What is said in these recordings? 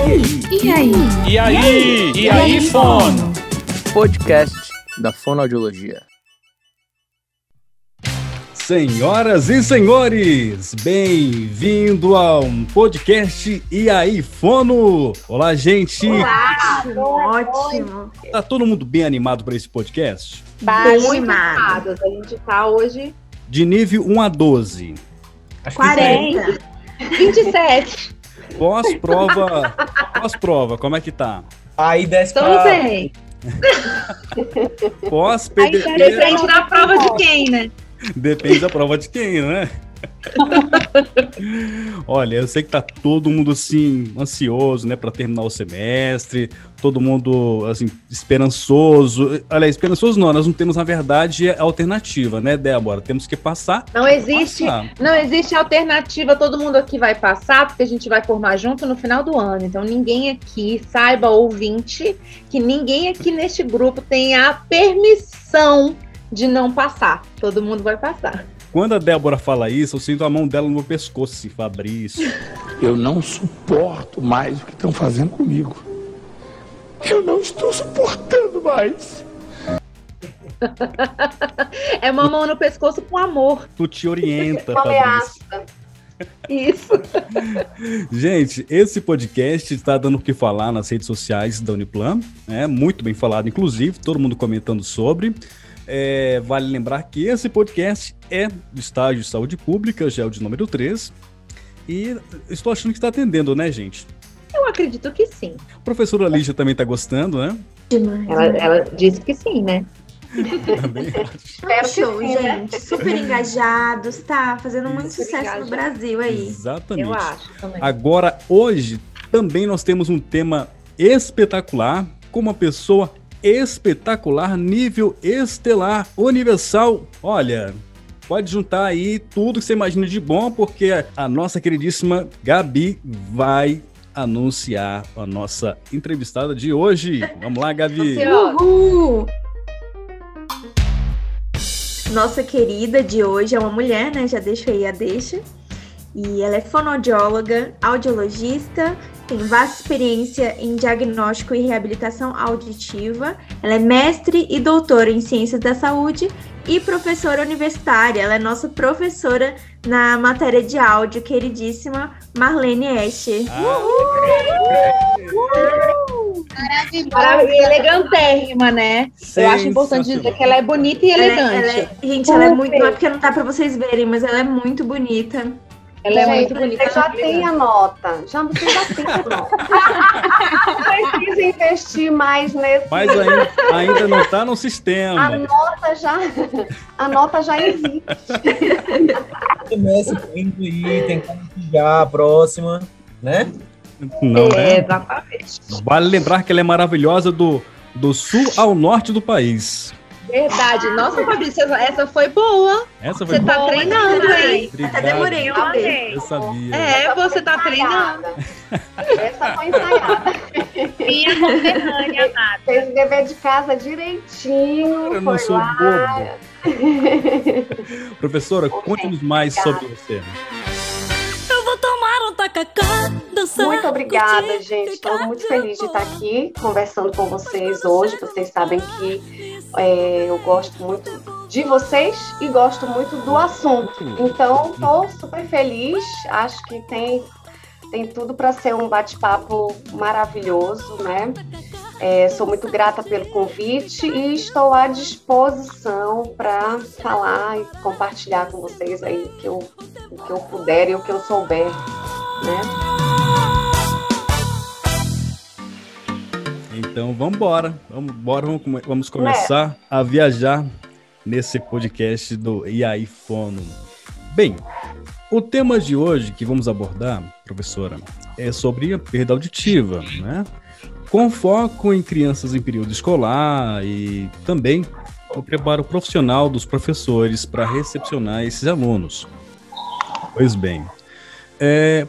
E aí? E aí? E aí, fono? Podcast da Fonoaudiologia. Senhoras e senhores, bem-vindo ao podcast E aí, Fono? Olá, gente! Ótimo, ótimo. Tá todo mundo bem animado para esse podcast? Bem Muito animado. animados. A gente tá hoje De nível 1 a 12. 40. 27. Pós-prova, pós-prova, como é que tá? Aí desce Estamos pra... bem. Pós-PDT, Depende da prova de quem, né? depende da prova de quem, né? Olha, eu sei que tá todo mundo assim ansioso, né, para terminar o semestre, todo mundo assim esperançoso. Olha, esperançoso não, nós não temos na verdade alternativa, né, Débora? Temos que passar. Não existe, Passar. não existe alternativa. Todo mundo aqui vai passar, porque a gente vai formar junto no final do ano. Então ninguém aqui, saiba ouvinte, que ninguém aqui neste grupo tem a permissão de não passar. Todo mundo vai passar. Quando a Débora fala isso, eu sinto a mão dela no meu pescoço, Fabrício. Eu não suporto mais o que estão fazendo comigo. Eu não estou suportando mais. É uma mão no pescoço com amor. Tu te orienta, Uma Fabrício. Isso. Gente, esse podcast está dando o que falar nas redes sociais da Uniplan, né? Muito bem falado, inclusive, todo mundo comentando sobre. É, vale lembrar que esse podcast é do estágio de saúde pública, já é o de número 3. E estou achando que está atendendo, né, gente? Eu acredito que sim. A professora Lígia também está gostando, né? Demais. Ela, ela disse que sim, né? Também. Tá show, gente. Super engajados, tá fazendo muito Super sucesso no engajado. Brasil aí. Exatamente. Eu acho também. Agora, hoje, também nós temos um tema espetacular, com uma pessoa espetacular, nível estelar, universal. Olha, pode juntar aí tudo que você imagina de bom, porque a nossa queridíssima Gabi vai anunciar a nossa entrevistada de hoje. Vamos lá, Gabi. Uhul! Nossa querida de hoje é uma mulher, né? Já deixo aí a deixa. E ela é fonoaudióloga, audiologista, tem vasta experiência em diagnóstico e reabilitação auditiva. Ela é mestre e doutora em ciências da saúde e professora universitária. Ela é nossa professora na matéria de áudio, queridíssima Marlene Escher. Maravilha, elegantérrima, né? Eu acho importante dizer que ela é bonita e Ela é- elegante. ela é- gente, ela é muito. Não é porque não dá pra vocês verem, mas ela é muito bonita. Ela é Gente, muito bonita. Você já tem a nota. Já, você já tem a nota. Não precisa investir mais nesse. Mas ainda, ainda não está no A sistema. nota já, a nota já existe. Semestre tá indo aí, tentando já a próxima, né? Não É, é? exatamente. Vale lembrar que ela é maravilhosa do, do sul ao norte do país. Verdade. Nossa, Fabrício, essa- foi boa. Essa foi Você tá boa. treinando, hein? Obrigado. Até demorei pra ver. Eu sabia. É, você tá treinando. Essa foi ensaiada. Minha conterrânea, amada. Fez o dever de casa direitinho. Eu não foi sou lá. bobo. Professora, conte-nos mais sobre você. Eu um Muito obrigada, gente. Estou muito feliz de estar aqui conversando com vocês hoje. Vocês sabem que é, eu gosto muito de vocês e gosto muito do assunto. Então, estou super feliz. Acho que tem, tem tudo para ser um bate-papo maravilhoso, né? É, sou muito grata pelo convite e estou à disposição para falar e compartilhar com vocês aí o que eu, o que eu puder e o que eu souber, né? Então vamos embora. Vamos embora, vamos, vamos começar a viajar nesse podcast do E aí Fono. Bem, o tema de hoje que vamos abordar, professora, é sobre a perda auditiva, né? Com foco em crianças em período escolar e também o preparo profissional dos professores para recepcionar esses alunos. Pois bem,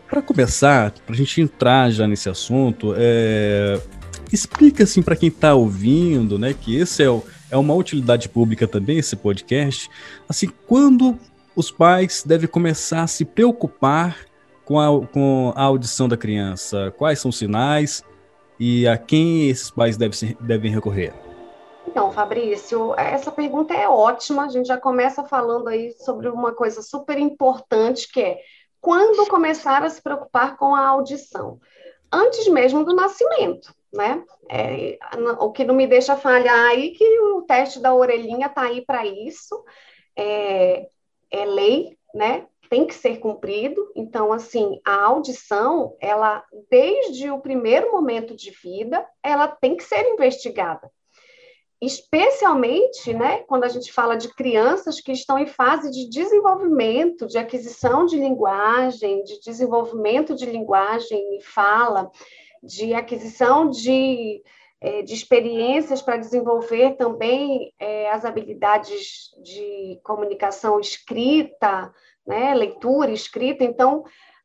para começar, para a gente entrar já nesse assunto, é, explica assim para quem está ouvindo, né, que esse é, o, é uma utilidade pública também esse podcast, assim quando os pais devem começar a se preocupar com a, com a audição da criança? Quais são os sinais e a quem esses pais devem, devem recorrer? Então, Fabrício, essa pergunta é ótima. A gente já começa falando aí sobre uma coisa super importante que é quando começar a se preocupar com a audição? Antes mesmo do nascimento, né? É, o que não me deixa falhar aí que o teste da orelhinha está aí para isso. É, é lei, né? Tem que ser cumprido. Então, assim, a audição, ela, desde o primeiro momento de vida, ela tem que ser investigada especialmente né, quando a gente fala de crianças que estão em fase de desenvolvimento, de aquisição de linguagem, de desenvolvimento de linguagem e fala, de aquisição de, é, de experiências para desenvolver também é, as habilidades de comunicação escrita, né, leitura, escrita. Então,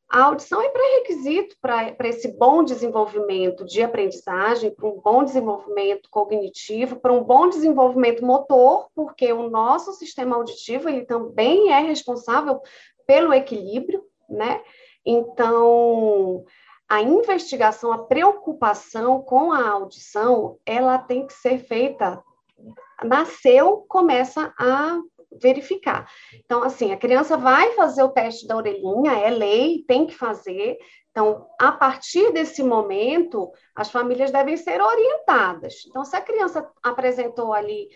a audição é pré-requisito para esse bom desenvolvimento de aprendizagem, para um bom desenvolvimento cognitivo, para um bom desenvolvimento motor, porque o nosso sistema auditivo ele também é responsável pelo equilíbrio, né? Então, a investigação, a preocupação com a audição, ela tem que ser feita nasceu, começa a verificar. Então, assim, a criança vai fazer o teste da orelhinha, é lei, tem que fazer. Então, a partir desse momento, as famílias devem ser orientadas. Então, se a criança apresentou ali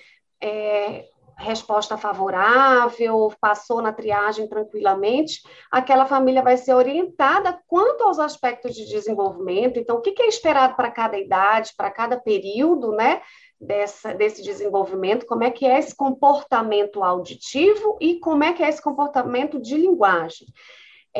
é, resposta favorável, passou na triagem tranquilamente, aquela família vai ser orientada quanto aos aspectos de desenvolvimento. Então, o que é esperado para cada idade, para cada período, né? dessa, desse desenvolvimento, como é que é esse comportamento auditivo e como é que é esse comportamento de linguagem.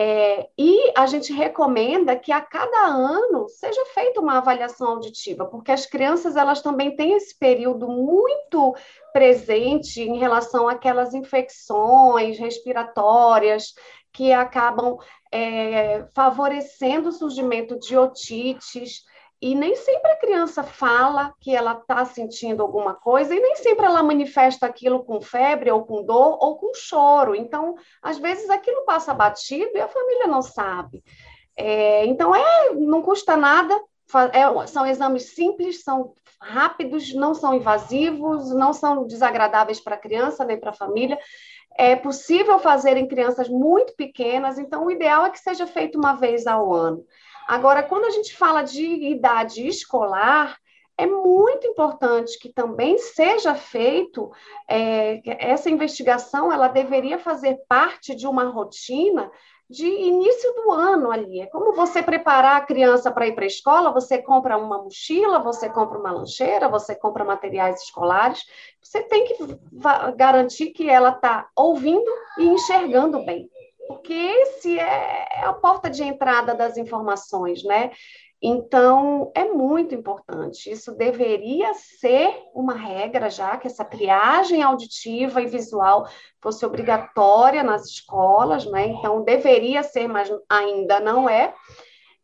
É, e a gente recomenda que a cada ano seja feita uma avaliação auditiva, porque as crianças elas também têm esse período muito presente em relação àquelas infecções respiratórias que acabam é, favorecendo o surgimento de otites, e nem sempre a criança fala que ela está sentindo alguma coisa, e nem sempre ela manifesta aquilo com febre, ou com dor, ou com choro. Então, às vezes aquilo passa batido e a família não sabe. É, então, é, não custa nada, é, são exames simples, são rápidos, não são invasivos, não são desagradáveis para a criança nem para a família. É possível fazer em crianças muito pequenas, então o ideal é que seja feito uma vez ao ano. Agora, quando a gente fala de idade escolar, é muito importante que também seja feito é, essa investigação, ela deveria fazer parte de uma rotina de início do ano ali. É como você preparar a criança para ir para a escola, você compra uma mochila, você compra uma lancheira, você compra materiais escolares, você tem que garantir que ela está ouvindo e enxergando bem porque esse é, é a porta de entrada das informações, né? Então, é muito importante. Isso deveria ser uma regra já, que essa triagem auditiva e visual fosse obrigatória nas escolas, né? Então, deveria ser, mas ainda não é.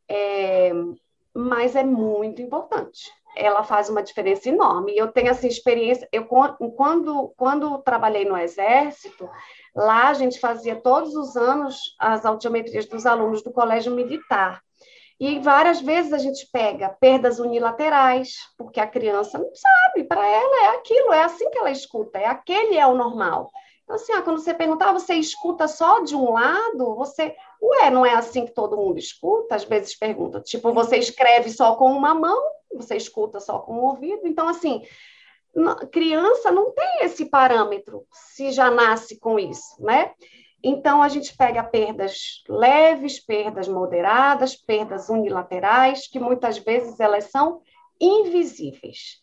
é mas é muito importante. Ela faz uma diferença enorme. Eu tenho essa experiência. Eu, quando, quando trabalhei no Exército, Lá a gente fazia todos os anos as audiometrias dos alunos do colégio militar. E várias vezes a gente pega perdas unilaterais, porque a criança não sabe, para ela é aquilo, é assim que ela escuta, é aquele é o normal. Então, assim, ah, quando você perguntar, ah, você escuta só de um lado? Você, ué, não é assim que todo mundo escuta? Às vezes pergunta, tipo, você escreve só com uma mão, você escuta só com o ouvido. Então, assim, criança não tem esse parâmetro se já nasce com isso, né? Então, a gente pega perdas leves, perdas moderadas, perdas unilaterais, que muitas vezes elas são invisíveis.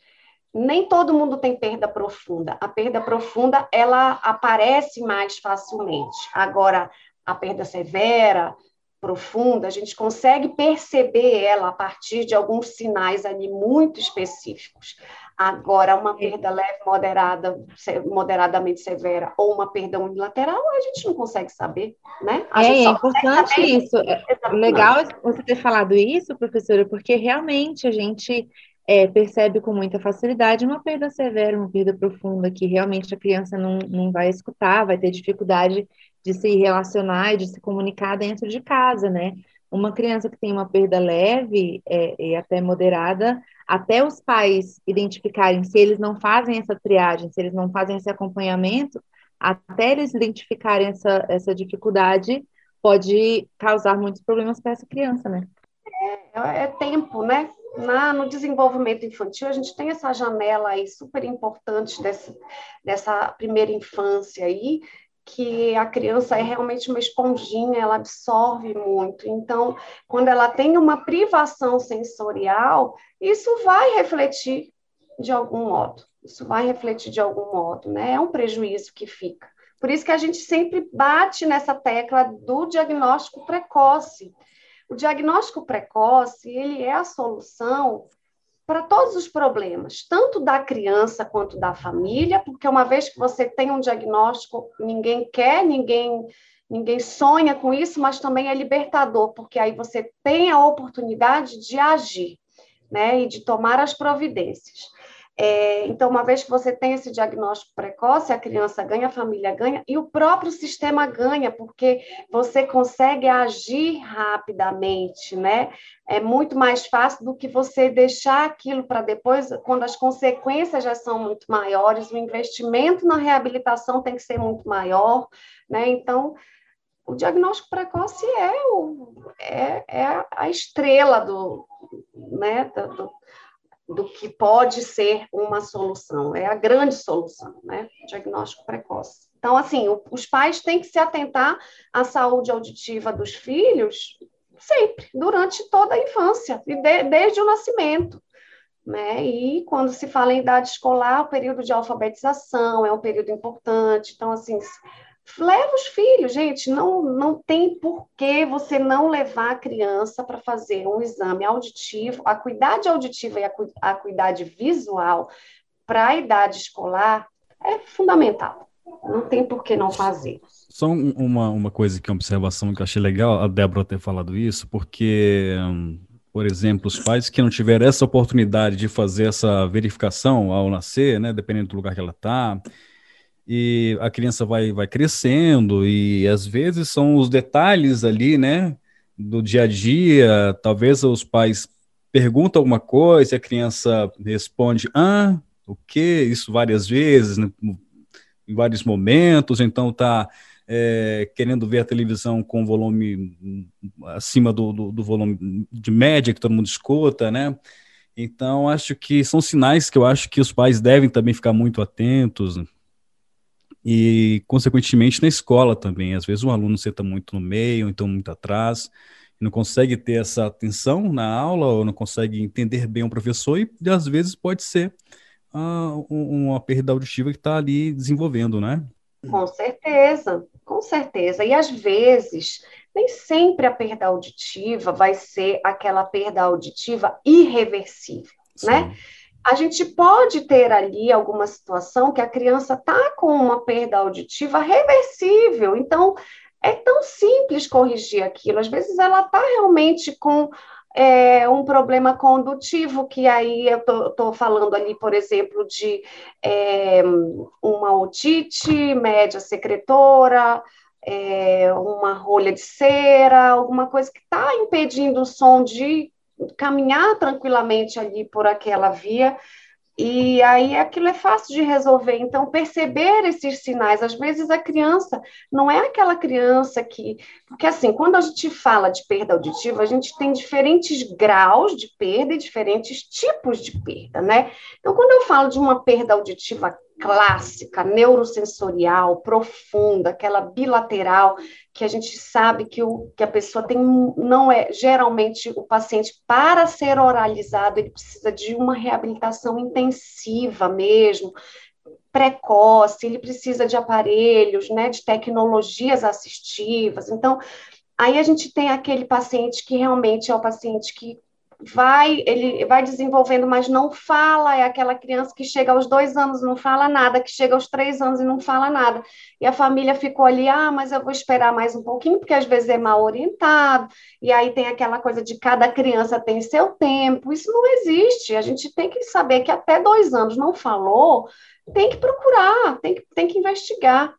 Nem todo mundo tem perda profunda. A perda profunda, ela aparece mais facilmente. Agora, a perda severa, profunda, a gente consegue perceber ela a partir de alguns sinais ali muito específicos. Agora, uma perda leve, moderada, moderadamente severa ou uma perda unilateral, a gente não consegue saber, né? A é, é importante isso. É legal você ter falado isso, professora, porque realmente a gente é, percebe com muita facilidade uma perda severa, uma perda profunda, que realmente a criança não, não vai escutar, vai ter dificuldade de se relacionar e de se comunicar dentro de casa, né? uma criança que tem uma perda leve é, e até moderada, até os pais identificarem se eles não fazem essa triagem, se eles não fazem esse acompanhamento, até eles identificarem essa, essa dificuldade, pode causar muitos problemas para essa criança, né? É, é tempo, né? Na, no desenvolvimento infantil, a gente tem essa janela aí super importante dessa, dessa primeira infância aí, que a criança é realmente uma esponjinha, ela absorve muito. Então, quando ela tem uma privação sensorial, isso vai refletir de algum modo. Isso vai refletir de algum modo, né? É um prejuízo que fica. Por isso que a gente sempre bate nessa tecla do diagnóstico precoce. O diagnóstico precoce, ele é a solução para todos os problemas, tanto da criança quanto da família, porque uma vez que você tem um diagnóstico, ninguém quer, ninguém ninguém sonha com isso, mas também é libertador, porque aí você tem a oportunidade de agir, né, e de tomar as providências. É, então, uma vez que você tem esse diagnóstico precoce, a criança ganha, a família ganha e o próprio sistema ganha, porque você consegue agir rapidamente, né? É muito mais fácil do que você deixar aquilo para depois, quando as consequências já são muito maiores, o investimento na reabilitação tem que ser muito maior, né? Então, o diagnóstico precoce é, o, é, é a estrela do, né, do, do que pode ser uma solução, é a grande solução, né? Diagnóstico precoce. Então, assim, o, os pais têm que se atentar à saúde auditiva dos filhos sempre, durante toda a infância, e de, desde o nascimento. Né? E quando se fala em idade escolar, o período de alfabetização é um período importante. Então, assim, Leva os filhos, gente. Não, não tem por que você não levar a criança para fazer um exame auditivo. A cuidade auditiva e a, cuidade visual para a idade escolar é fundamental. Não tem por que não fazer. Só uma, uma coisa que é uma observação que eu achei legal a Débora ter falado isso, porque, por exemplo, os pais que não tiveram essa oportunidade de fazer essa verificação ao nascer, né, dependendo do lugar que ela está, e a criança vai, vai crescendo, e às vezes são os detalhes ali, né, do dia a dia, talvez os pais perguntam alguma coisa, e a criança responde, ah, o quê? Isso várias vezes, né, em vários momentos, então tá é, querendo ver a televisão com volume acima do, do, do, volume de média que todo mundo escuta, né? Então, acho que são sinais que eu acho que os pais devem também ficar muito atentos, e, consequentemente, na escola também. Às vezes o aluno senta muito no meio, então muito atrás, não consegue ter essa atenção na aula, ou não consegue entender bem o professor, e às vezes pode ser uh, uma perda auditiva que está ali desenvolvendo, né? Com certeza, com certeza. E às vezes, nem sempre a perda auditiva vai ser aquela perda auditiva irreversível, né? Sim. né? A gente pode ter ali alguma situação que a criança está com uma perda auditiva reversível. Então, é tão simples corrigir aquilo. Às vezes ela está realmente com é, um problema condutivo, que aí eu estou falando ali, por exemplo, de é, uma otite média secretora, é, uma rolha de cera, alguma coisa que está impedindo o som de caminhar tranquilamente ali por aquela via. E aí aquilo é fácil de resolver. Então, perceber esses sinais. Às vezes a criança não é aquela criança que. Porque, assim, quando a gente fala de perda auditiva, a gente tem diferentes graus de perda e diferentes tipos de perda, né? Então, quando eu falo de uma perda auditiva clássica, neurosensorial, profunda, aquela bilateral, que a gente sabe que, o, que a pessoa tem, não é, geralmente o paciente, para ser oralizado, ele precisa de uma reabilitação intensiva mesmo, precoce, ele precisa de aparelhos, né, de tecnologias assistivas. Então, aí a gente tem aquele paciente que realmente é o paciente que vai, ele vai desenvolvendo, mas não fala, é aquela criança que chega aos dois anos e não fala nada, que chega aos três anos e não fala nada. E a família ficou ali, ah, mas eu vou esperar mais um pouquinho, porque às vezes é mal orientado, e aí tem aquela coisa de cada criança tem seu tempo. Isso não existe. A gente tem que saber que até dois anos não falou, tem que procurar, tem que, tem que investigar.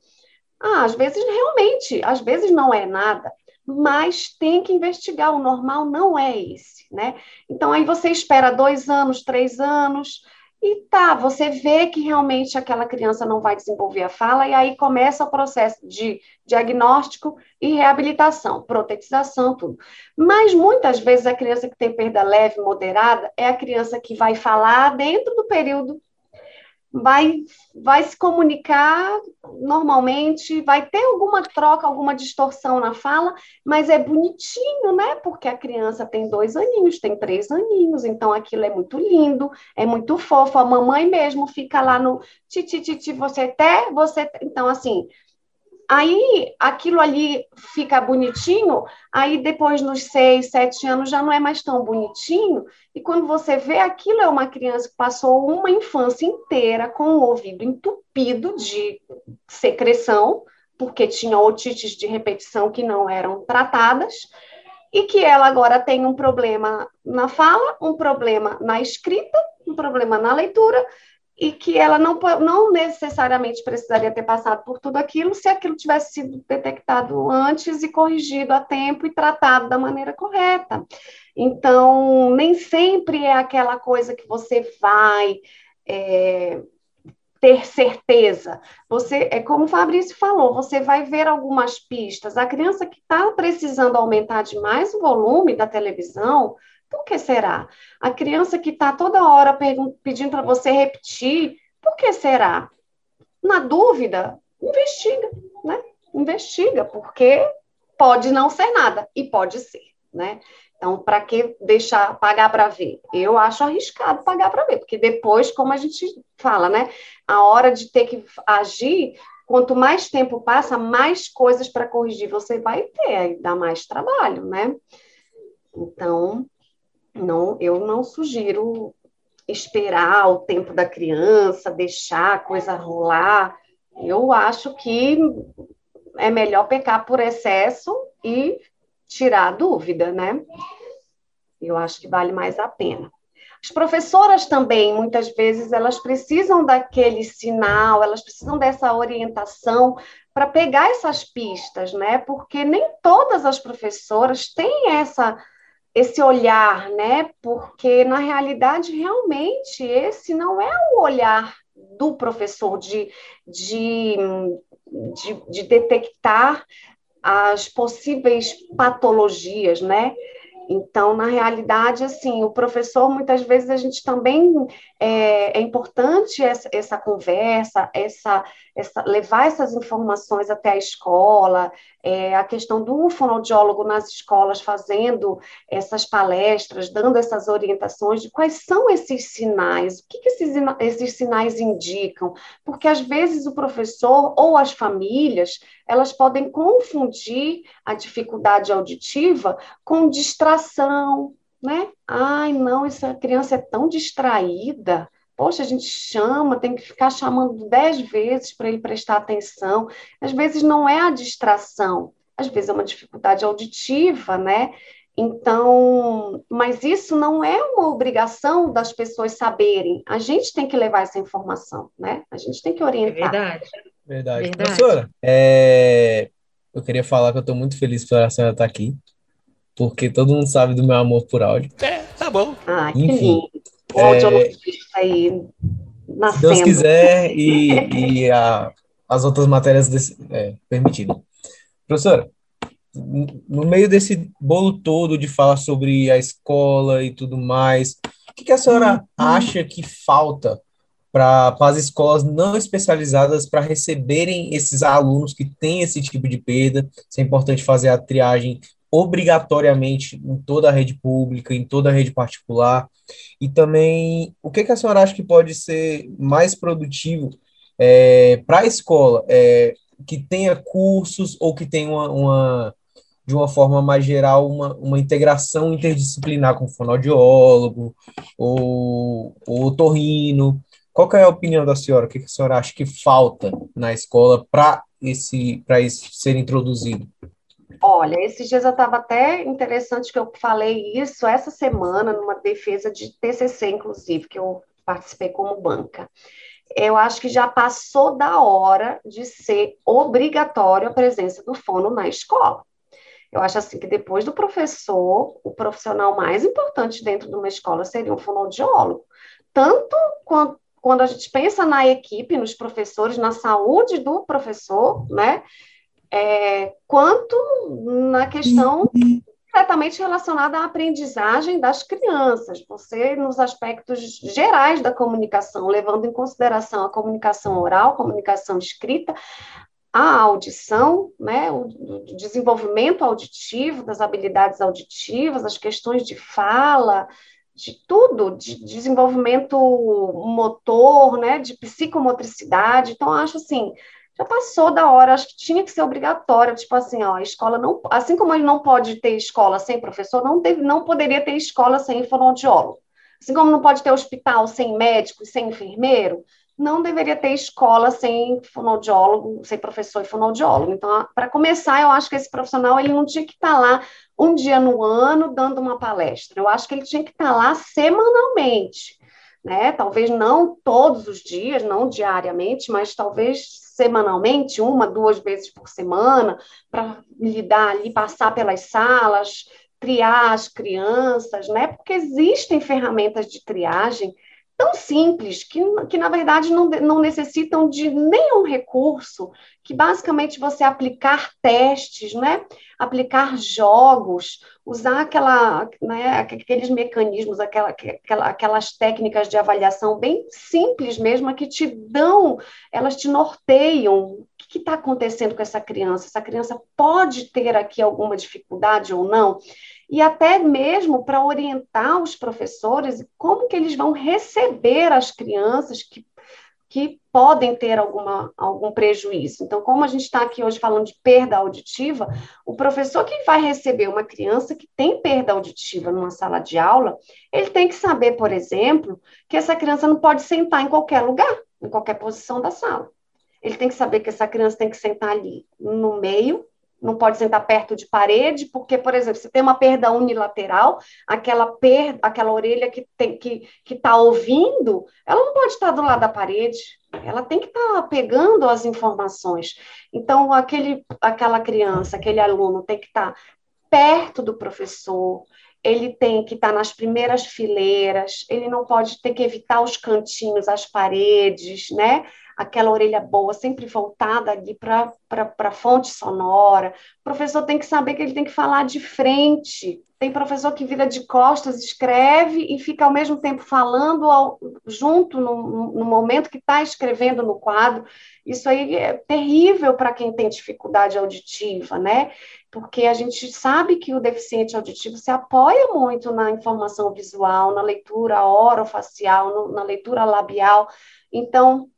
Ah, às vezes realmente, às vezes não é nada, mas tem que investigar, o normal não é esse, né? Então, aí você espera dois anos, três anos, e tá, você vê que realmente aquela criança não vai desenvolver a fala, e aí começa o processo de diagnóstico e reabilitação, protetização, tudo. Mas muitas vezes a criança que tem perda leve, moderada, é a criança que vai falar dentro do período vai, vai se comunicar normalmente, vai ter alguma troca, alguma distorção na fala, mas é bonitinho, né? Porque a criança tem dois aninhos, tem três aninhos, então aquilo é muito lindo, é muito fofo. A mamãe mesmo fica lá no titi, titi, você até, você. Então, assim, Aí aquilo ali fica bonitinho, aí depois nos seis, sete anos já não é mais tão bonitinho, e quando você vê aquilo é uma criança que passou uma infância inteira com o ouvido entupido de secreção, porque tinha otites de repetição que não eram tratadas, e que ela agora tem um problema na fala, um problema na escrita, um problema na leitura, e que ela não, não necessariamente precisaria ter passado por tudo aquilo se aquilo tivesse sido detectado antes e corrigido a tempo e tratado da maneira correta. Então, nem sempre é aquela coisa que você vai é, ter certeza. Você, é como o Fabrício falou, você vai ver algumas pistas. A criança que está precisando aumentar demais o volume da televisão, por que será? A criança que está toda hora pedindo para você repetir, por que será? Na dúvida, investiga, né? Investiga, porque pode não ser nada e pode ser, né? Então, para que deixar pagar para ver? Eu acho arriscado pagar para ver, porque depois, como a gente fala, né? A hora de ter que agir, quanto mais tempo passa, mais coisas para corrigir você vai ter, aí dá mais trabalho, né? Então, não, eu não sugiro esperar o tempo da criança, deixar a coisa rolar. Eu acho que é melhor pecar por excesso e tirar a dúvida, né? Eu acho que vale mais a pena. As professoras também, muitas vezes, elas precisam daquele sinal, elas precisam dessa orientação para pegar essas pistas, né? Porque nem todas as professoras têm essa esse olhar, né? Porque na realidade realmente esse não é o olhar do professor de, de, de, de detectar as possíveis patologias, né? Então, na realidade, assim, o professor, muitas vezes, a gente também é, é importante essa, essa conversa, essa, essa, levar essas informações até a escola, é, a questão do fonoaudiólogo nas escolas fazendo essas palestras, dando essas orientações de quais são esses sinais, o que, que esses, esses sinais indicam, porque às vezes o professor ou as famílias elas podem confundir a dificuldade auditiva com distração, né? Ai, não, essa criança é tão distraída. Poxa, a gente chama, tem que ficar chamando dez vezes para ele prestar atenção. Às vezes não é a distração, às vezes é uma dificuldade auditiva, né? Então, mas isso não é uma obrigação das pessoas saberem. A gente tem que levar essa informação, né? A gente tem que orientar. É verdade. Verdade. Verdade. Professora, é... eu queria falar que eu estou muito feliz pela senhora estar aqui, porque todo mundo sabe do meu amor por áudio. É, tá bom. Ah, que Enfim, lindo. O é... aí nascendo. Se Deus quiser e, e a, as outras matérias desse, é, permitidas. Professora, no meio desse bolo todo de falar sobre a escola e tudo mais, o que, que a senhora hum, acha que falta para as escolas não especializadas para receberem esses alunos que têm esse tipo de perda? Se é importante fazer a triagem obrigatoriamente em toda a rede pública, em toda a rede particular. E também, o que, que a senhora acha que pode ser mais produtivo é, para a escola? É, que tenha cursos ou que tenha uma, uma de uma forma mais geral, uma, uma integração interdisciplinar com fonoaudiólogo ou, ou torrino. Qual é a opinião da senhora? O que a senhora acha que falta na escola para esse para isso ser introduzido? Olha, esses dias eu estava até interessante que eu falei isso essa semana numa defesa de TCC, inclusive, que eu participei como banca. Eu acho que já passou da hora de ser obrigatória a presença do fono na escola. Eu acho assim que depois do professor, o profissional mais importante dentro de uma escola seria um fonoaudiólogo. Tanto quando a gente pensa na equipe, nos professores, na saúde do professor, né? É, quanto na questão diretamente relacionada à aprendizagem das crianças. Você, nos aspectos gerais da comunicação, levando em consideração a comunicação oral, comunicação escrita, a audição, né, o desenvolvimento auditivo, das habilidades auditivas, as questões de fala, de tudo, de desenvolvimento motor, né, de psicomotricidade. Então, acho assim, já passou da hora, acho que tinha que ser obrigatório, tipo assim, ó, a escola não, assim como ele não pode ter escola sem professor, não teve, não poderia ter escola sem fonoaudiólogo. Assim como não pode ter hospital sem médico sem enfermeiro, não deveria ter escola sem fonoaudiólogo, sem professor e fonoaudiólogo. Então, para começar, eu acho que esse profissional ele não tinha que estar tá lá um dia no ano dando uma palestra. Eu acho que ele tinha que estar tá lá semanalmente, né? Talvez não todos os dias, não diariamente, mas talvez semanalmente, uma, duas vezes por semana, para lidar ali, passar pelas salas, triar as crianças, né? Porque existem ferramentas de triagem tão simples, que, que na verdade não, não necessitam de nenhum recurso, que basicamente você aplicar testes, né? aplicar jogos, usar aquela, né, aqueles mecanismos, aquela, aquela, aquelas técnicas de avaliação bem simples mesmo, que te dão, elas te norteiam. O que está acontecendo com essa criança? Essa criança pode ter aqui alguma dificuldade ou não? E até mesmo para orientar os professores como que eles vão receber as crianças que, que podem ter alguma, algum prejuízo. Então, como a gente está aqui hoje falando de perda auditiva, o professor que vai receber uma criança que tem perda auditiva numa sala de aula, ele tem que saber, por exemplo, que essa criança não pode sentar em qualquer lugar, em qualquer posição da sala. Ele tem que saber que essa criança tem que sentar ali no meio não pode sentar perto de parede, porque, por exemplo, se tem uma perda unilateral, aquela perda, aquela orelha que tem que está ouvindo, ela não pode estar do lado da parede, ela tem que estar tá pegando as informações. Então, aquele, aquela criança, aquele aluno tem que estar tá perto do professor, ele tem que estar tá nas primeiras fileiras, ele não pode ter que evitar os cantinhos, as paredes, né? Aquela orelha boa, sempre voltada ali para a fonte sonora. O professor tem que saber que ele tem que falar de frente. Tem professor que vira de costas, escreve e fica ao mesmo tempo falando ao, junto no, no momento que está escrevendo no quadro. Isso aí é terrível para quem tem dificuldade auditiva, né? Porque a gente sabe que o deficiente auditivo se apoia muito na informação visual, na leitura orofacial, no, na leitura labial. Então,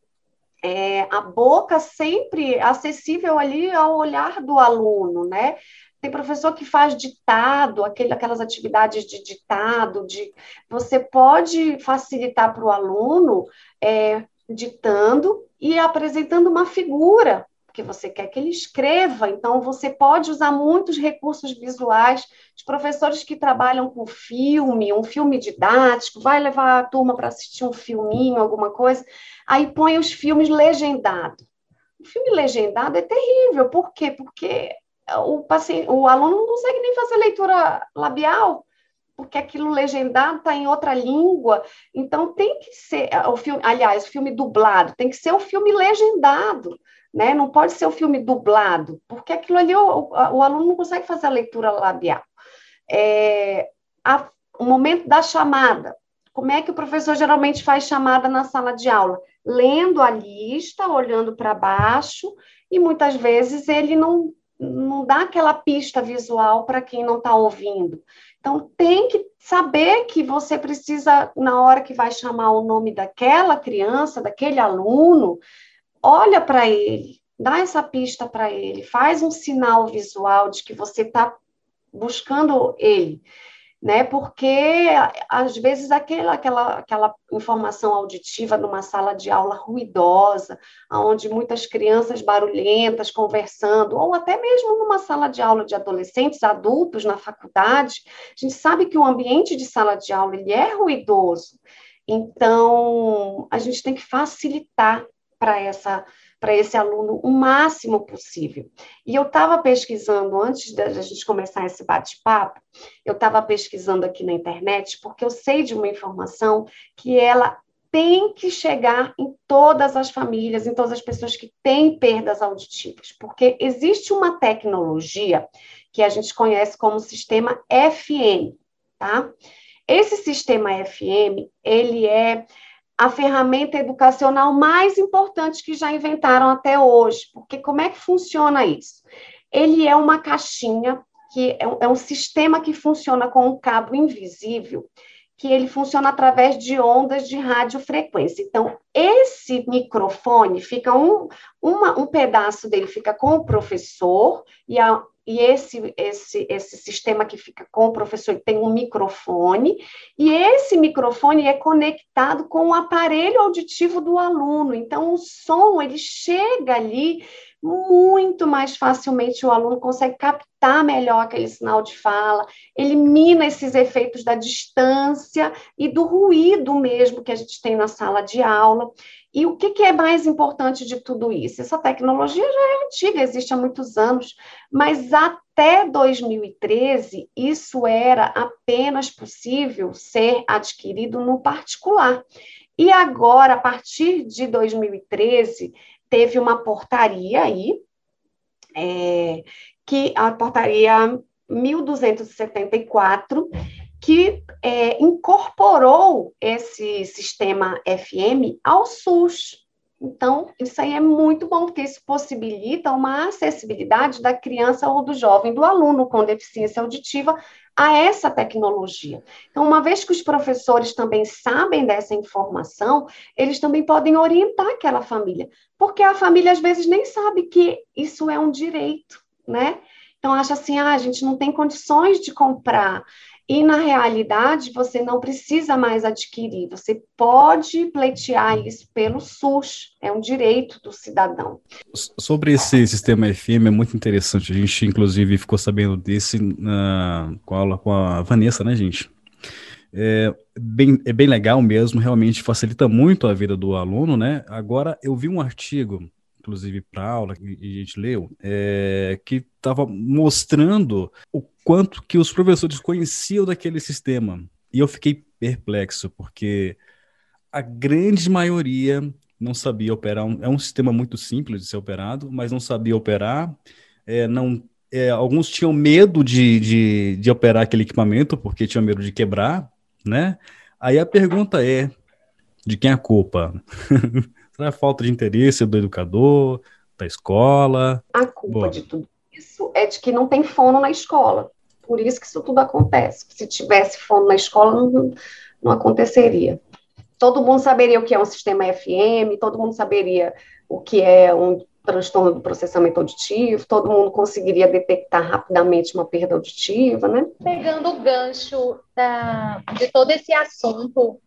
é, a boca sempre acessível ali ao olhar do aluno, né? Tem professor que faz ditado, aquele, aquelas atividades de ditado, de você pode facilitar para o aluno é, ditando e apresentando uma figura porque você quer que ele escreva, então você pode usar muitos recursos visuais. Os professores que trabalham com filme, um filme didático, vai levar a turma para assistir um filminho, alguma coisa, aí põe os filmes legendados. O filme legendado é terrível, por quê? Porque o, paciente, o aluno não consegue nem fazer leitura labial, porque aquilo legendado está em outra língua. Então tem que ser o filme, aliás, o filme dublado, tem que ser o filme legendado né? Não pode ser o filme dublado, porque aquilo ali o, o aluno não consegue fazer a leitura labial. É, a, o momento da chamada. Como é que o professor geralmente faz chamada na sala de aula? Lendo a lista, olhando para baixo, e muitas vezes ele não, não dá aquela pista visual para quem não está ouvindo. Então, tem que saber que você precisa, na hora que vai chamar o nome daquela criança, daquele aluno, olha para ele, dá essa pista para ele, faz um sinal visual de que você está buscando ele, né? Porque às vezes aquela, aquela, aquela informação auditiva numa sala de aula ruidosa, onde muitas crianças barulhentas conversando, ou até mesmo numa sala de aula de adolescentes, adultos na faculdade, a gente sabe que o ambiente de sala de aula ele é ruidoso. Então, a gente tem que facilitar para essa para esse aluno o máximo possível. E eu estava pesquisando, antes da gente começar esse bate-papo, eu estava pesquisando aqui na internet, porque eu sei de uma informação que ela tem que chegar em todas as famílias, em todas as pessoas que têm perdas auditivas, porque existe uma tecnologia que a gente conhece como sistema FM, tá? Esse sistema FM, ele é a ferramenta educacional mais importante que já inventaram até hoje, porque como é que funciona isso? Ele é uma caixinha que é um, é um sistema que funciona com um cabo invisível que ele funciona através de ondas de radiofrequência. Então, esse microfone fica um, uma, um pedaço dele fica com o professor e, a, e esse, esse, esse sistema que fica com o professor tem um microfone, e esse microfone é conectado com o aparelho auditivo do aluno. Então, o som ele chega ali muito mais facilmente o aluno consegue captar melhor aquele sinal de fala, elimina esses efeitos da distância e do ruído mesmo que a gente tem na sala de aula. E o que, que, é mais importante de tudo isso? Essa tecnologia já é antiga, existe há muitos anos, mas até 2013 isso era apenas possível ser adquirido no particular. E agora, a partir de 2013, teve uma portaria aí, é, que a portaria 1274, que é, incorporou esse sistema FM ao SUS. Então, isso aí é muito bom, porque isso possibilita uma acessibilidade da criança ou do jovem, do aluno com deficiência auditiva a essa tecnologia. Então, uma vez que os professores também sabem dessa informação, eles também podem orientar aquela família, porque a família às vezes nem sabe que isso é um direito, né? Então, acha assim, ah, a gente não tem condições de comprar. E, na realidade, você não precisa mais adquirir, você pode pleitear isso pelo SUS, é um direito do cidadão. Sobre esse sistema FM, é muito interessante, a gente, inclusive, ficou sabendo desse na, com, a aula com a Vanessa, né, gente? É bem, é bem legal mesmo, realmente facilita muito a vida do aluno, né? Agora, eu vi um artigo inclusive para aula, que a gente leu, é, que estava mostrando o quanto que os professores conheciam daquele sistema. E eu fiquei perplexo, porque a grande maioria não sabia operar. é um sistema muito simples de ser operado, mas não sabia operar. É, não, é, alguns tinham medo de, de, de operar aquele equipamento, porque tinham medo de quebrar, né? Aí a pergunta é, de quem é a culpa? Será falta de interesse do educador, da escola? A culpa Boa. de tudo isso é de que não tem fono na escola. Por isso que isso tudo acontece. Se tivesse fono na escola, não, não aconteceria. Todo mundo saberia o que é um sistema FM, todo mundo saberia o que é um transtorno do processamento auditivo, todo mundo conseguiria detectar rapidamente uma perda auditiva, né? Pegando o gancho da, de todo esse assunto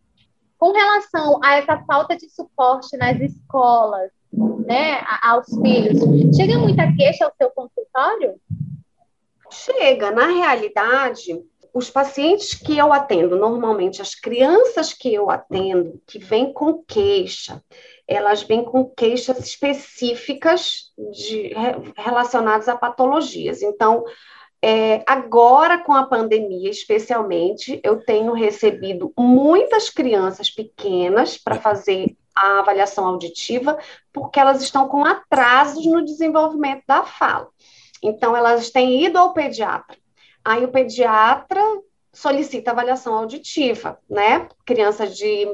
com relação a essa falta de suporte nas escolas, né, aos filhos, chega muita queixa ao seu consultório? Chega. Na realidade, os pacientes que eu atendo, normalmente as crianças que eu atendo, que vêm com queixa, elas vêm com queixas específicas de, relacionadas a patologias. Então, é, agora, com a pandemia, especialmente, eu tenho recebido muitas crianças pequenas para fazer a avaliação auditiva, porque elas estão com atrasos no desenvolvimento da fala. Então, elas têm ido ao pediatra. Aí, o pediatra solicita avaliação auditiva, né? Crianças de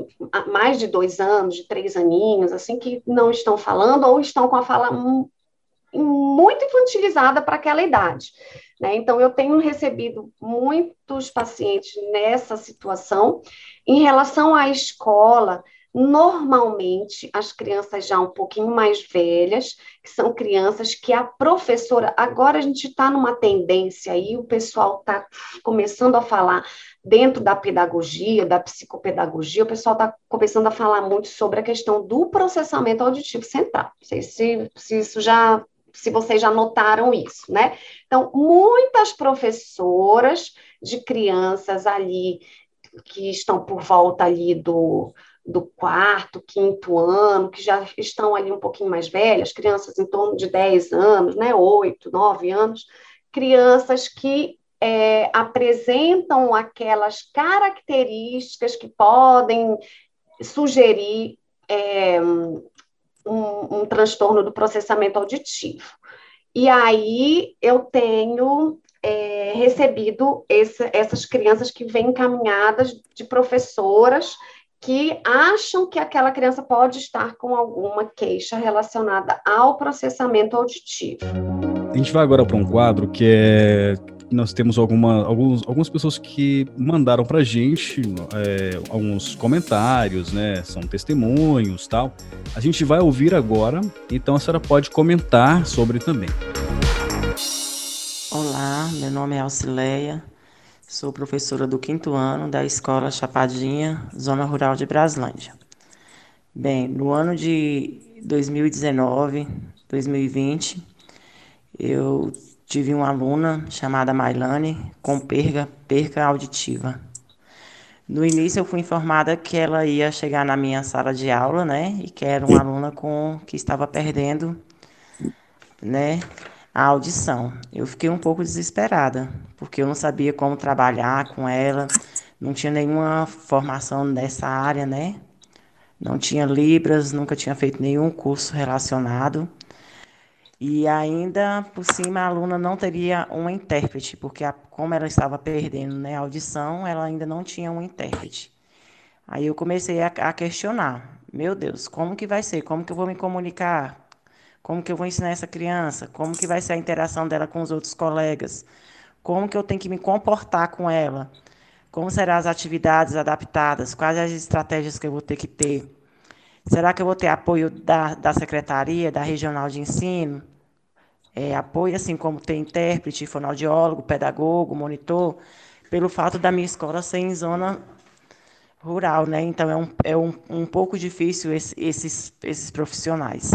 mais de dois anos, de três aninhos, assim, que não estão falando ou estão com a fala muito infantilizada para aquela idade. Né? Então, eu tenho recebido muitos pacientes nessa situação. Em relação à escola, normalmente as crianças já um pouquinho mais velhas, que são crianças que a professora. Agora a gente está numa tendência aí, o pessoal está começando a falar dentro da pedagogia, da psicopedagogia, o pessoal está começando a falar muito sobre a questão do processamento auditivo central. Não sei se, se isso já se vocês já notaram isso, né? Então, muitas professoras de crianças ali que estão por volta ali do, do quarto, quinto ano, que já estão ali um pouquinho mais velhas, crianças em torno de 10 anos, né, 8, 9 anos, crianças que é, apresentam aquelas características que podem sugerir é, um, um transtorno do processamento auditivo. E aí eu tenho é, recebido esse, essas crianças que vêm encaminhadas de professoras que acham que aquela criança pode estar com alguma queixa relacionada ao processamento auditivo. A gente vai agora para um quadro que é nós temos alguma, alguns, algumas pessoas que mandaram para a gente é, alguns comentários, né? São testemunhos tal. A gente vai ouvir agora, então a senhora pode comentar sobre também. Olá, meu nome é Alcileia, sou professora do quinto ano da Escola Chapadinha, Zona Rural de Braslândia. Bem, no ano de 2019, 2020, eu tive uma aluna chamada Mailane com perca, perca auditiva. No início eu fui informada que ela ia chegar na minha sala de aula, né, e que era uma aluna com que estava perdendo, né, a audição. Eu fiquei um pouco desesperada, porque eu não sabia como trabalhar com ela, não tinha nenhuma formação nessa área, né? Não tinha Libras, nunca tinha feito nenhum curso relacionado. E ainda por cima a aluna não teria um intérprete, porque a, como ela estava perdendo né, a audição, ela ainda não tinha um intérprete. Aí eu comecei a, a questionar: meu Deus, como que vai ser? Como que eu vou me comunicar? Como que eu vou ensinar essa criança? Como que vai ser a interação dela com os outros colegas? Como que eu tenho que me comportar com ela? Como serão as atividades adaptadas? Quais as estratégias que eu vou ter que ter? Será que eu vou ter apoio da, da secretaria, da regional de ensino? É, apoio, assim como ter intérprete, fonoaudiólogo, pedagogo, monitor, pelo fato da minha escola ser em zona rural, né? Então é um, é um, um pouco difícil esse, esses, esses profissionais.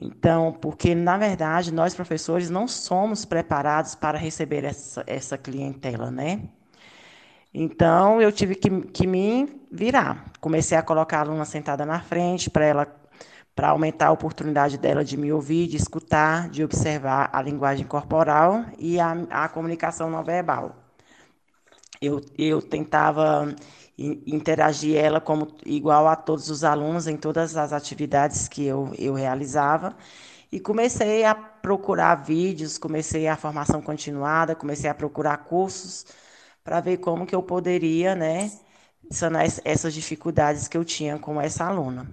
Então, porque na verdade nós professores não somos preparados para receber essa, essa clientela, né? Então, eu tive que, que me virar. Comecei a colocar a aluna sentada na frente para ela para aumentar a oportunidade dela de me ouvir, de escutar, de observar a linguagem corporal e a, a comunicação não verbal. Eu, eu tentava interagir ela como igual a todos os alunos em todas as atividades que eu, eu realizava. E comecei a procurar vídeos, comecei a formação continuada, comecei a procurar cursos para ver como que eu poderia, né, sanar essas dificuldades que eu tinha com essa aluna.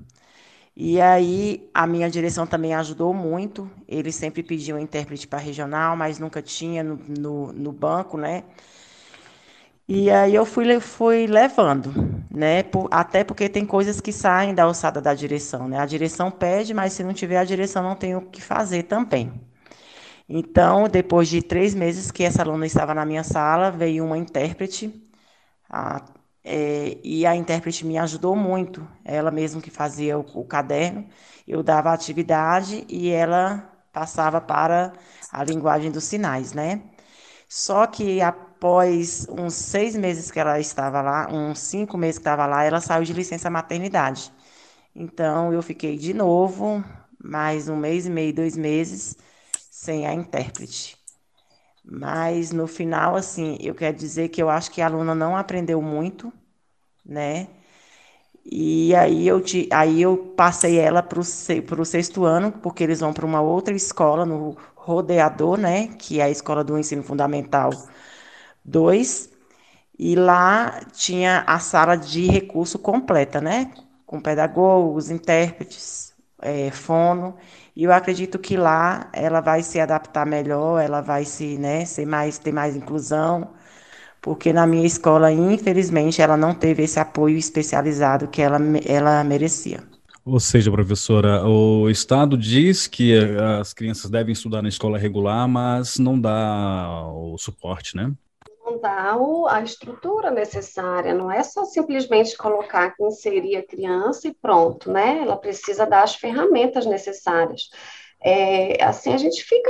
E aí a minha direção também ajudou muito. Eles sempre pediam intérprete para regional, mas nunca tinha no, no, no banco, né? E aí eu fui, fui levando, né? Por, até porque tem coisas que saem da alçada da direção, né? A direção pede, mas se não tiver a direção, não tem o que fazer também. Então, depois de três meses que essa aluna estava na minha sala, veio uma intérprete, a, é, e a intérprete me ajudou muito. Ela mesmo que fazia o, o caderno, eu dava a atividade e ela passava para a linguagem dos sinais, né? Só que após uns seis meses que ela estava lá, uns cinco meses que estava lá, ela saiu de licença maternidade. Então eu fiquei de novo, mais um mês e meio, dois meses, sem a intérprete. Mas no final, assim, eu quero dizer que eu acho que a aluna não aprendeu muito, né? E aí eu, te, aí eu passei ela para o sexto ano, porque eles vão para uma outra escola no Rodeador, né? Que é a escola do ensino fundamental 2. E lá tinha a sala de recurso completa, né? Com pedagogos, intérpretes, é, fono. E eu acredito que lá ela vai se adaptar melhor, ela vai se, né, ser mais, ter mais inclusão, porque na minha escola, infelizmente, ela não teve esse apoio especializado que ela, ela merecia. Ou seja, professora, o Estado diz que as crianças devem estudar na escola regular, mas não dá o suporte, né? Não dá a estrutura necessária, não é só simplesmente colocar, inserir a criança e pronto, né? Ela precisa dar as ferramentas necessárias. É, assim, a gente fica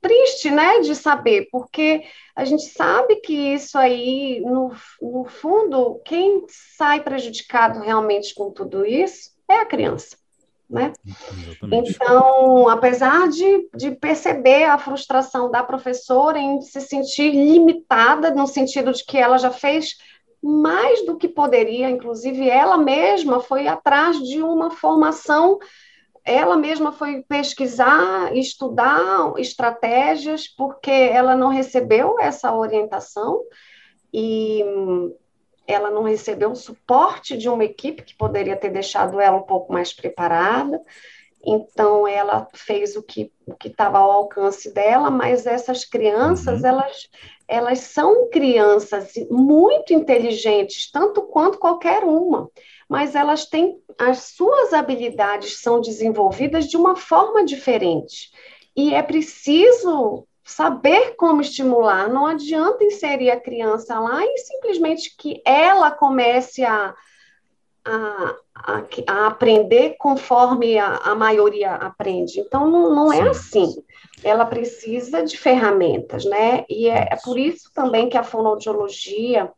triste, né, de saber, porque a gente sabe que isso aí, no, no fundo, quem sai prejudicado realmente com tudo isso é a criança. Né? Exatamente. Então, apesar de, de perceber a frustração da professora em se sentir limitada, no sentido de que ela já fez mais do que poderia, inclusive ela mesma foi atrás de uma formação ela mesma foi pesquisar, estudar estratégias, porque ela não recebeu essa orientação e ela não recebeu o suporte de uma equipe que poderia ter deixado ela um pouco mais preparada. Então, ela fez o que o estava ao alcance dela, mas essas crianças, uhum. elas, elas são crianças muito inteligentes, tanto quanto qualquer uma mas elas têm as suas habilidades são desenvolvidas de uma forma diferente. E é preciso saber como estimular. Não adianta inserir a criança lá e simplesmente que ela comece a, a, a, a aprender conforme a, a, maioria aprende. Então, não, não é assim. Ela precisa de ferramentas, né? E é, é por isso também que a fonoaudiologia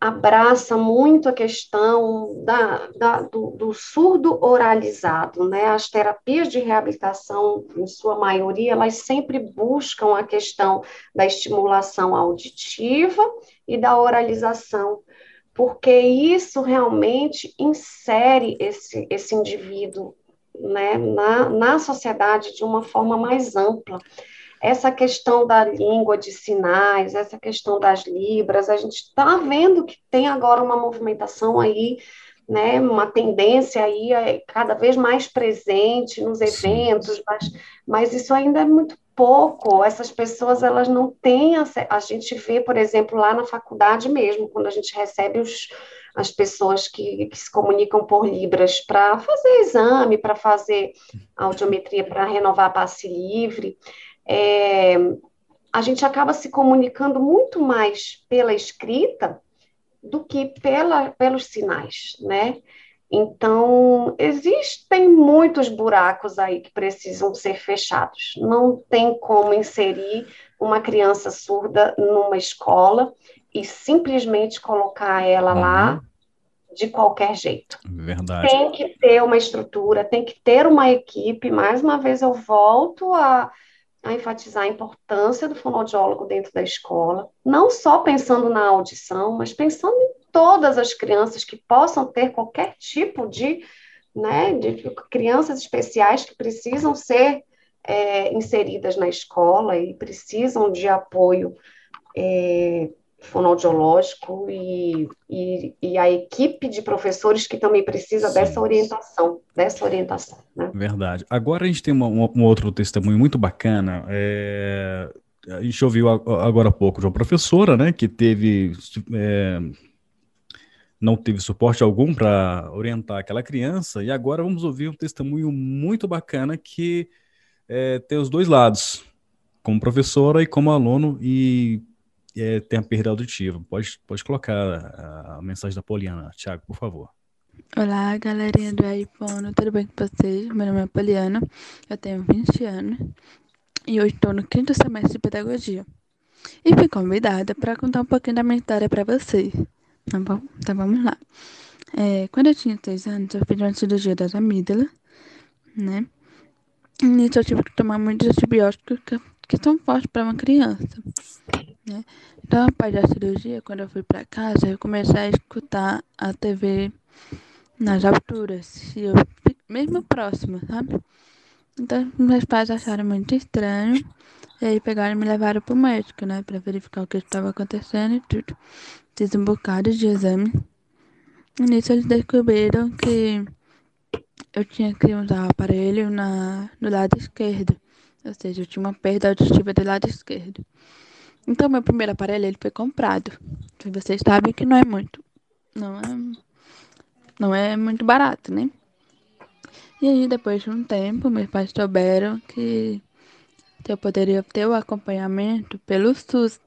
abraça muito a questão da, da, do, do, surdo oralizado, né? As terapias de reabilitação, em sua maioria, elas sempre buscam a questão da estimulação auditiva e da oralização, porque isso realmente insere esse, esse indivíduo né, na, na sociedade de uma forma mais ampla essa questão da língua de sinais, essa questão das libras, a gente está vendo que tem agora uma movimentação aí, né, uma tendência aí é cada vez mais presente nos eventos, mas, mas isso ainda é muito pouco. Essas pessoas elas não têm a gente vê, por exemplo, lá na faculdade mesmo, quando a gente recebe os as pessoas que, que se comunicam por libras para fazer exame, para fazer audiometria, para renovar passe livre é, a gente acaba se comunicando muito mais pela escrita do que pela, pelos sinais, né? Então, existem muitos buracos aí que precisam ser fechados. Não tem como inserir uma criança surda numa escola e simplesmente colocar ela uhum. lá de qualquer jeito. Verdade. Tem que ter uma estrutura, tem que ter uma equipe. Mais uma vez, eu volto a a enfatizar a importância do fonoaudiólogo dentro da escola, não só pensando na audição, mas pensando em todas as crianças que possam ter qualquer tipo de, né, de crianças especiais que precisam ser é, inseridas na escola e precisam de apoio é, fonoaudiológico e, e, e, a equipe de professores que também precisa sim, dessa orientação, dessa orientação. Né? Verdade. Agora a gente tem uma, uma, um outro testemunho muito bacana. É, a gente ouviu agora há pouco de uma professora, né, que teve é, não teve suporte algum para orientar aquela criança, e agora vamos ouvir um testemunho muito bacana que é, tem os dois lados, como professora e como aluno, e é, tem a perda auditiva. Pode, pode colocar a, a mensagem da Poliana, Thiago, por favor. Olá, galerinha do iPhone, tudo bem com vocês? Meu nome é Poliana, eu tenho 20 anos e hoje estou no quinto semestre de pedagogia. E fui convidada para contar um pouquinho da minha história para vocês. Tá bom? Então vamos lá. É, quando eu tinha 6 anos, eu fiz uma cirurgia das amígdalas, né? E nisso eu tive que tomar muitos antibióticos que, que são fortes para uma criança né? Então, após da cirurgia, quando eu fui para casa, eu comecei a escutar a TV nas alturas, eu, mesmo próximo, sabe? Então, meus pais acharam muito estranho, e aí pegaram e me levaram pro médico, né, para verificar o que estava acontecendo e tudo. Fiz um bocado de exame, e nisso eles descobriram que eu tinha que usar o aparelho na, no lado esquerdo, ou seja, eu tinha uma perda auditiva do lado esquerdo. Então, meu primeiro aparelho ele foi comprado. Vocês sabem que não é muito. Não é, não é muito barato, né? E aí, depois de um tempo, meus pais souberam que eu poderia ter o acompanhamento pelo SUS,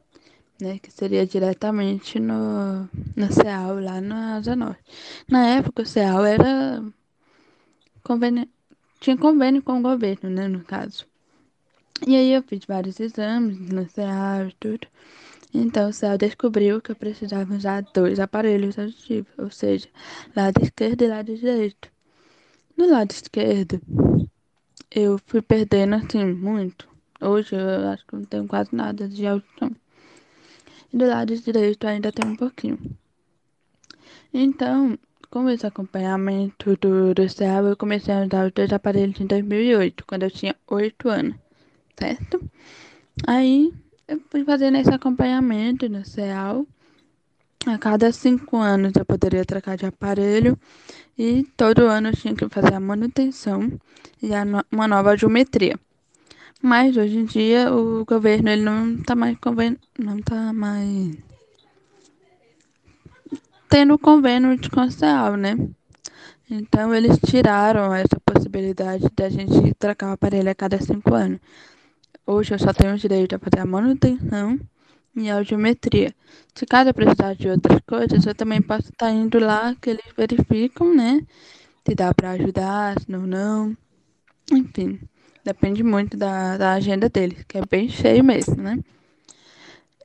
né? Que seria diretamente no, no CEAL, lá na Asa Norte. Na época, o CEAL era convênio, tinha convênio com o governo, né? No caso. E aí eu fiz vários exames no CEA e tudo. Então o CEA descobriu que eu precisava usar dois aparelhos auditivos, ou seja, lado esquerdo e lado direito. No lado esquerdo, eu fui perdendo assim muito. Hoje eu acho que não tenho quase nada de audição. E do lado direito ainda tem um pouquinho. Então, com esse acompanhamento do, do CEA, eu comecei a usar os dois aparelhos em 2008, quando eu tinha 8 anos, certo? Aí eu fui fazendo esse acompanhamento no CEAL. A cada cinco anos eu poderia trocar de aparelho e todo ano eu tinha que fazer a manutenção e a no uma nova geometria. Mas hoje em dia o governo ele não está mais não tá mais tendo convênio de conceal, né? Então eles tiraram essa possibilidade da gente trocar o aparelho a cada cinco anos. Hoje eu só tenho o direito a fazer a manutenção e a geometria. Se caso precisar de outras coisas, eu também posso estar indo lá que eles verificam, né? Se dá para ajudar, se não, não. Enfim, depende muito da, da agenda deles, que é bem cheio mesmo, né?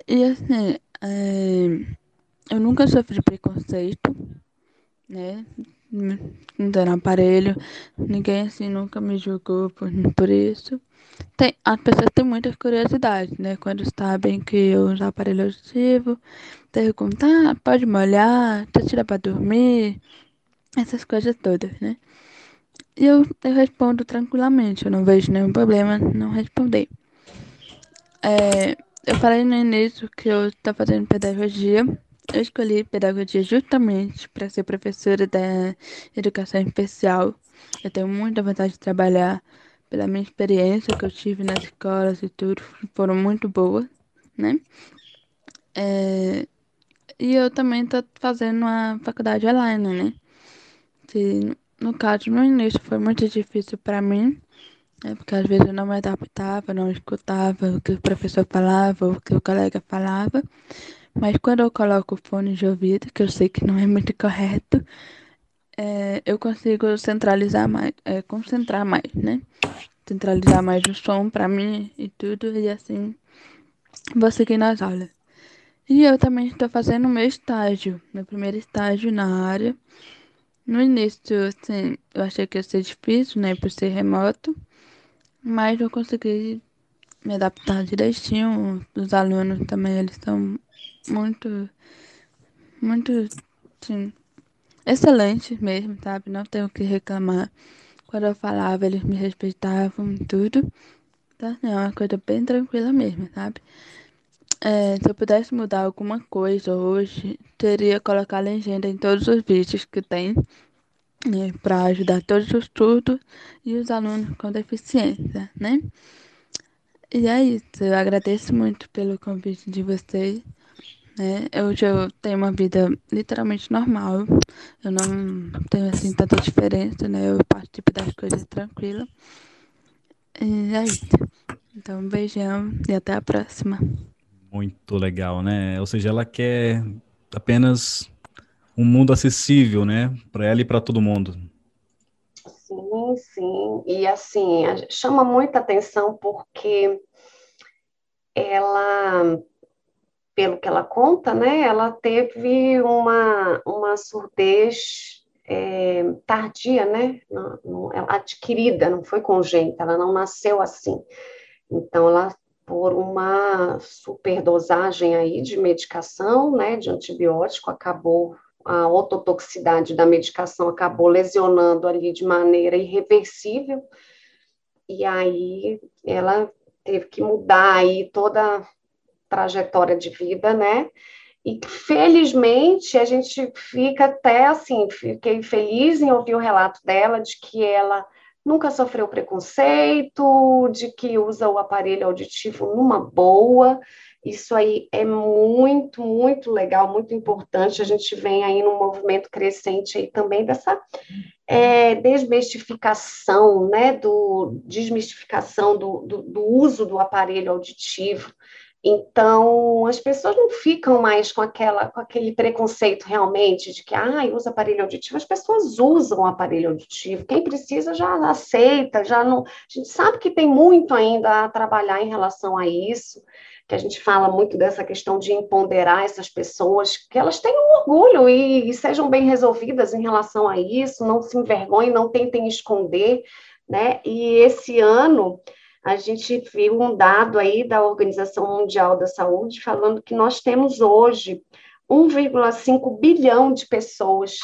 E assim, é, eu nunca sofri preconceito, né? Não dando aparelho. Ninguém assim nunca me julgou por, por isso. Tem, as pessoas têm muitas curiosidades, né? Quando sabem que eu uso aparelho auditivo, perguntam, ah, pode molhar, tá tira pra dormir, essas coisas todas, né? E eu, eu respondo tranquilamente, eu não vejo nenhum problema não responder. É, eu falei no início que eu estou fazendo pedagogia. Eu escolhi pedagogia justamente para ser professora da educação especial. Eu tenho muita vontade de trabalhar pela minha experiência que eu tive nas escolas e tudo, foram muito boas, né? É, e eu também estou fazendo uma faculdade online, né? No caso, no início foi muito difícil para mim, né? porque às vezes eu não me adaptava, não escutava o que o professor falava, o que o colega falava. Mas quando eu coloco o fone de ouvido, que eu sei que não é muito correto, é, eu consigo centralizar mais, é, concentrar mais, né? Centralizar mais o som para mim e tudo, e assim vou seguir nas aulas. E eu também estou fazendo meu estágio, meu primeiro estágio na área. No início, assim, eu achei que ia ser difícil, né, por ser remoto, mas eu consegui me adaptar direitinho. Os alunos também, eles são muito, muito, assim, excelente mesmo, sabe? Não tenho o que reclamar. Quando eu falava, eles me respeitavam tudo. Assim, é uma coisa bem tranquila mesmo, sabe? É, se eu pudesse mudar alguma coisa hoje, teria colocar legenda em todos os vídeos que tem, né, para ajudar todos os surdos e os alunos com deficiência, né? E é isso, eu agradeço muito pelo convite de vocês né? Hoje eu tenho uma vida literalmente normal. Eu não tenho assim tanta diferença, né? Eu participo das coisas tranquila. E é isso. Então, um beijão e até a próxima. Muito legal, né? Ou seja, ela quer apenas um mundo acessível, né? Para ela e para todo mundo. Sim, sim. E assim, chama muita atenção porque ela pelo que ela conta, né, ela teve uma, uma surdez é, tardia, né, adquirida, não foi congênita, ela não nasceu assim. Então, ela, por uma superdosagem aí de medicação, né, de antibiótico, acabou, a ototoxicidade da medicação acabou lesionando ali de maneira irreversível, e aí ela teve que mudar aí toda trajetória de vida, né? E felizmente a gente fica até assim, fiquei feliz em ouvir o relato dela de que ela nunca sofreu preconceito, de que usa o aparelho auditivo numa boa. Isso aí é muito, muito legal, muito importante. A gente vem aí num movimento crescente aí também dessa é, desmistificação, né, do desmistificação do, do, do uso do aparelho auditivo Então, as pessoas não ficam mais com, aquela, com aquele preconceito realmente de que, ah, usa aparelho auditivo. As pessoas usam aparelho auditivo. Quem precisa já aceita, já não. A gente sabe que tem muito ainda a trabalhar em relação a isso, que a gente fala muito dessa questão de empoderar essas pessoas, que elas tenham orgulho e, e sejam bem resolvidas em relação a isso, não se envergonhem, não tentem esconder, né? E esse ano a gente viu um dado aí da Organização Mundial da Saúde falando que nós temos hoje 1,5 bilhão de pessoas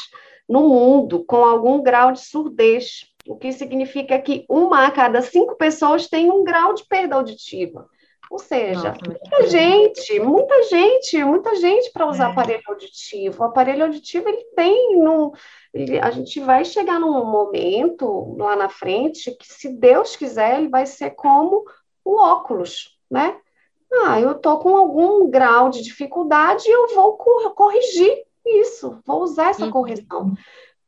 no mundo com algum grau de surdez, o que significa que uma a cada cinco pessoas tem um grau de perda auditiva. Ou seja, Nossa, muita gente, muita gente, muita gente para usar é. aparelho auditivo. O aparelho auditivo ele tem no, ele, a gente vai chegar num momento lá na frente que, se Deus quiser, ele vai ser como o óculos, né? Ah, eu tô com algum grau de dificuldade, eu vou corrigir isso, vou usar essa uhum. correção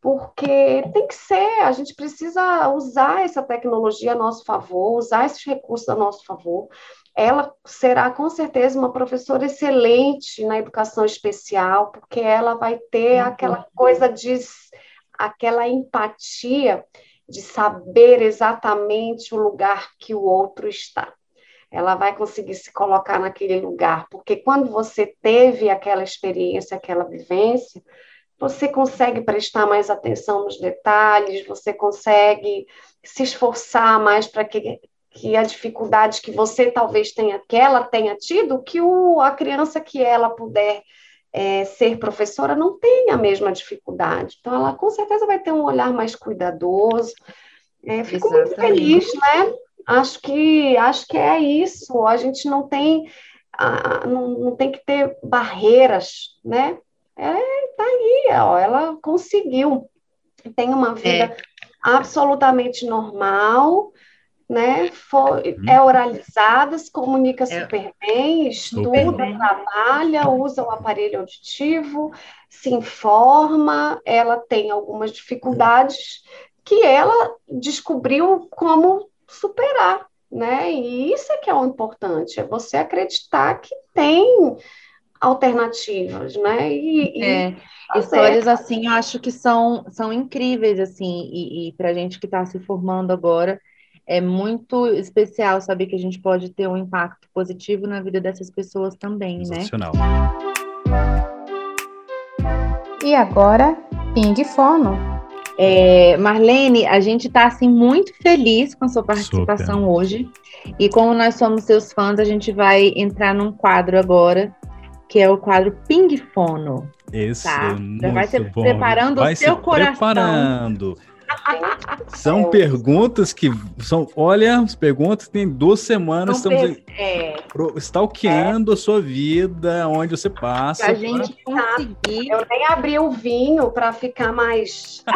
porque tem que ser, a gente precisa usar essa tecnologia a nosso favor, usar esses recursos a nosso favor ela será com certeza uma professora excelente na educação especial, porque ela vai ter uhum. aquela coisa de aquela empatia de saber exatamente o lugar que o outro está. Ela vai conseguir se colocar naquele lugar, porque quando você teve aquela experiência, aquela vivência, você consegue prestar mais atenção nos detalhes, você consegue se esforçar mais para que que a dificuldade que você talvez tenha, que ela tenha tido, que o, a criança que ela puder é, ser professora não tenha a mesma dificuldade. Então, ela com certeza vai ter um olhar mais cuidadoso. É, fico Exatamente. muito feliz, né? Acho que, acho que é isso. A gente não tem, a, não, não tem que ter barreiras, né? É, tá aí, ó, ela conseguiu. Tem uma vida é. absolutamente normal, né? Uhum. É oralizada, se comunica é. super bem, estuda, trabalha, usa o aparelho auditivo, se informa, ela tem algumas dificuldades que ela descobriu como superar, né? E isso é que é o importante, é você acreditar que tem alternativas, né? E, é, e tá histórias assim, eu acho que são, são incríveis, assim, e, e para gente que está se formando agora, é muito especial saber que a gente pode ter um impacto positivo na vida dessas pessoas também, né? E agora, Ping Fono. É, Marlene, a gente está assim muito feliz com a sua participação Super. hoje. E como nós somos seus fãs, a gente vai entrar num quadro agora, que é o quadro Ping Fono. Esse tá? Já vai se bom. preparando vai o seu coração. Preparando são é. perguntas que são, olha, as perguntas tem duas semanas, estamos per... é. stalkeando é. a sua vida, onde você passa. a gente pra... conseguir. Eu nem abri o vinho para ficar mais.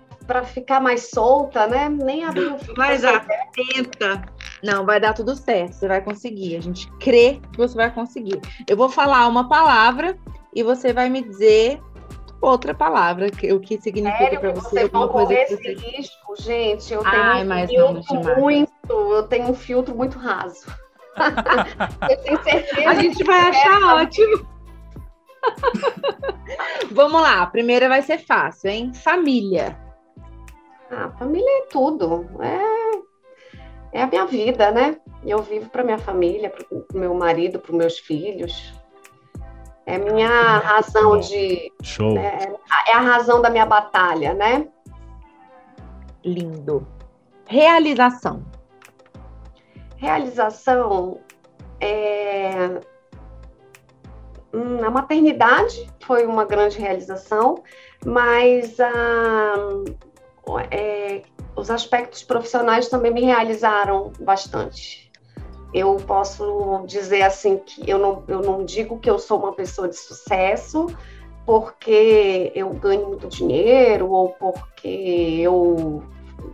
para ficar mais solta, né? Nem abri o. Mas atenta. Não, vai dar tudo certo, você vai conseguir. A gente crê que você vai conseguir. Eu vou falar uma palavra e você vai me dizer outra palavra, que, o que significa para você alguma coisa que você... risco, gente, eu tenho Ai, um filtro muito, eu tenho um filtro muito raso. eu tenho certeza. A gente vai achar é... ótimo. Vamos lá, a primeira vai ser fácil, hein? Família. Ah, família é tudo. É, é a minha vida, né? Eu vivo para minha família, para o meu marido, para os meus filhos. É minha razão de. Show. Né, é a razão da minha batalha, né? Lindo. Realização. Realização é. Hum, a maternidade foi uma grande realização, mas a, é, os aspectos profissionais também me realizaram bastante eu posso dizer assim que eu não, eu não digo que eu sou uma pessoa de sucesso porque eu ganho muito dinheiro ou porque eu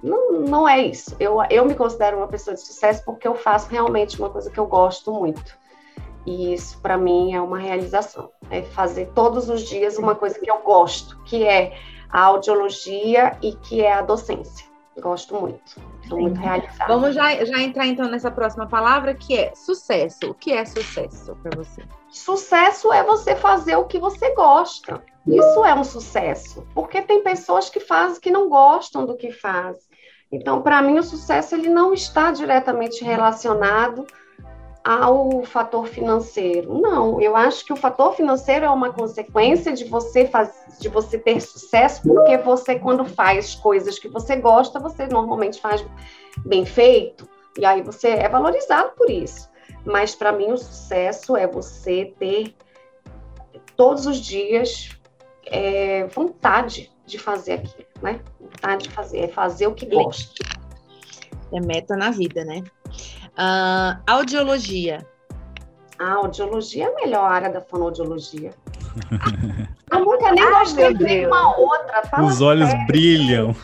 não, não é isso. Eu, eu me considero uma pessoa de sucesso porque eu faço realmente uma coisa que eu gosto muito. E isso para mim é uma realização. É fazer todos os dias uma coisa que eu gosto, que é a audiologia e que é a docência. Gosto muito. Sou muito realizada. Vamos já, já entrar então nessa próxima palavra que é sucesso. O que é sucesso para você? Sucesso é você fazer o que você gosta. Isso é um sucesso, porque tem pessoas que fazem que não gostam do que fazem. Então, para mim, o sucesso ele não está diretamente relacionado ao fator financeiro. Não, eu acho que o fator financeiro é uma consequência de você faz, de você ter sucesso, porque você quando faz coisas que você gosta, você normalmente faz bem feito, e aí você é valorizado por isso. Mas para mim o sucesso é você ter todos os dias é, vontade de fazer aquilo, né? Vontade de fazer, é fazer o que gosta. É meta na vida, né? Uh, audiologia. A audiologia é a melhor área da fonoaudiologia. Eu nunca nem gostei de uma outra. Os olhos sério. brilham.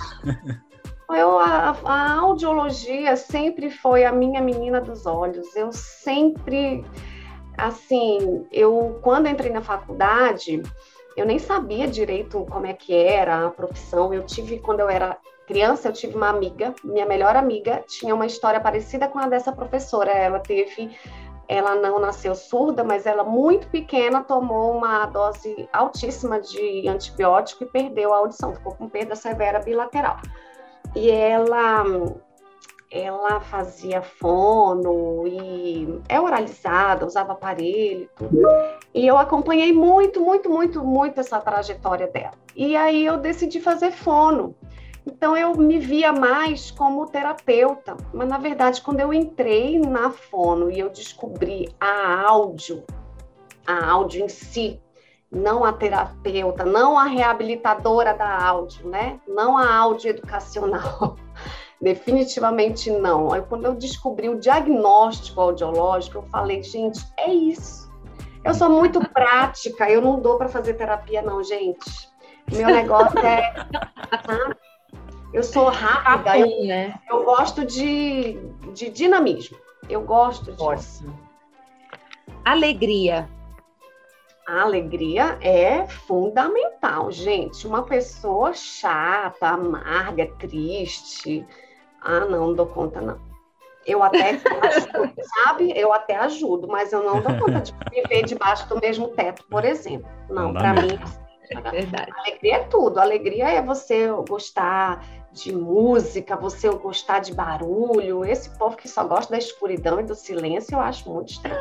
Eu, a, a audiologia sempre foi a minha menina dos olhos. Eu sempre, assim, eu quando entrei na faculdade, eu nem sabia direito como é que era a profissão. Eu tive, quando eu era criança, eu tive uma amiga, minha melhor amiga, tinha uma história parecida com a dessa professora. Ela teve, ela não nasceu surda, mas ela muito pequena tomou uma dose altíssima de antibiótico e perdeu a audição, ficou com perda severa bilateral. E ela ela fazia fono e é oralizada, usava aparelho tudo. E eu acompanhei muito, muito, muito, muito essa trajetória dela. E aí eu decidi fazer fono. Então eu me via mais como terapeuta, mas na verdade quando eu entrei na fono e eu descobri a áudio, a áudio em si, não a terapeuta, não a reabilitadora da áudio, né? Não a áudio educacional. Definitivamente não. Aí quando eu descobri o diagnóstico audiológico, eu falei, gente, é isso. Eu sou muito prática, eu não dou para fazer terapia não, gente. Meu negócio é? Eu sou rápida, eu, né? eu gosto de, de dinamismo. Eu gosto disso. Alegria. A alegria é fundamental, gente. Uma pessoa chata, amarga, triste. Ah, não, não dou conta, não. Eu até ajudo, sabe? Eu até ajudo, mas eu não dou conta de viver debaixo do mesmo teto, por exemplo. Não, para mim. É verdade. Alegria é tudo. Alegria é você gostar de música, você gostar de barulho. Esse povo que só gosta da escuridão e do silêncio, eu acho muito estranho.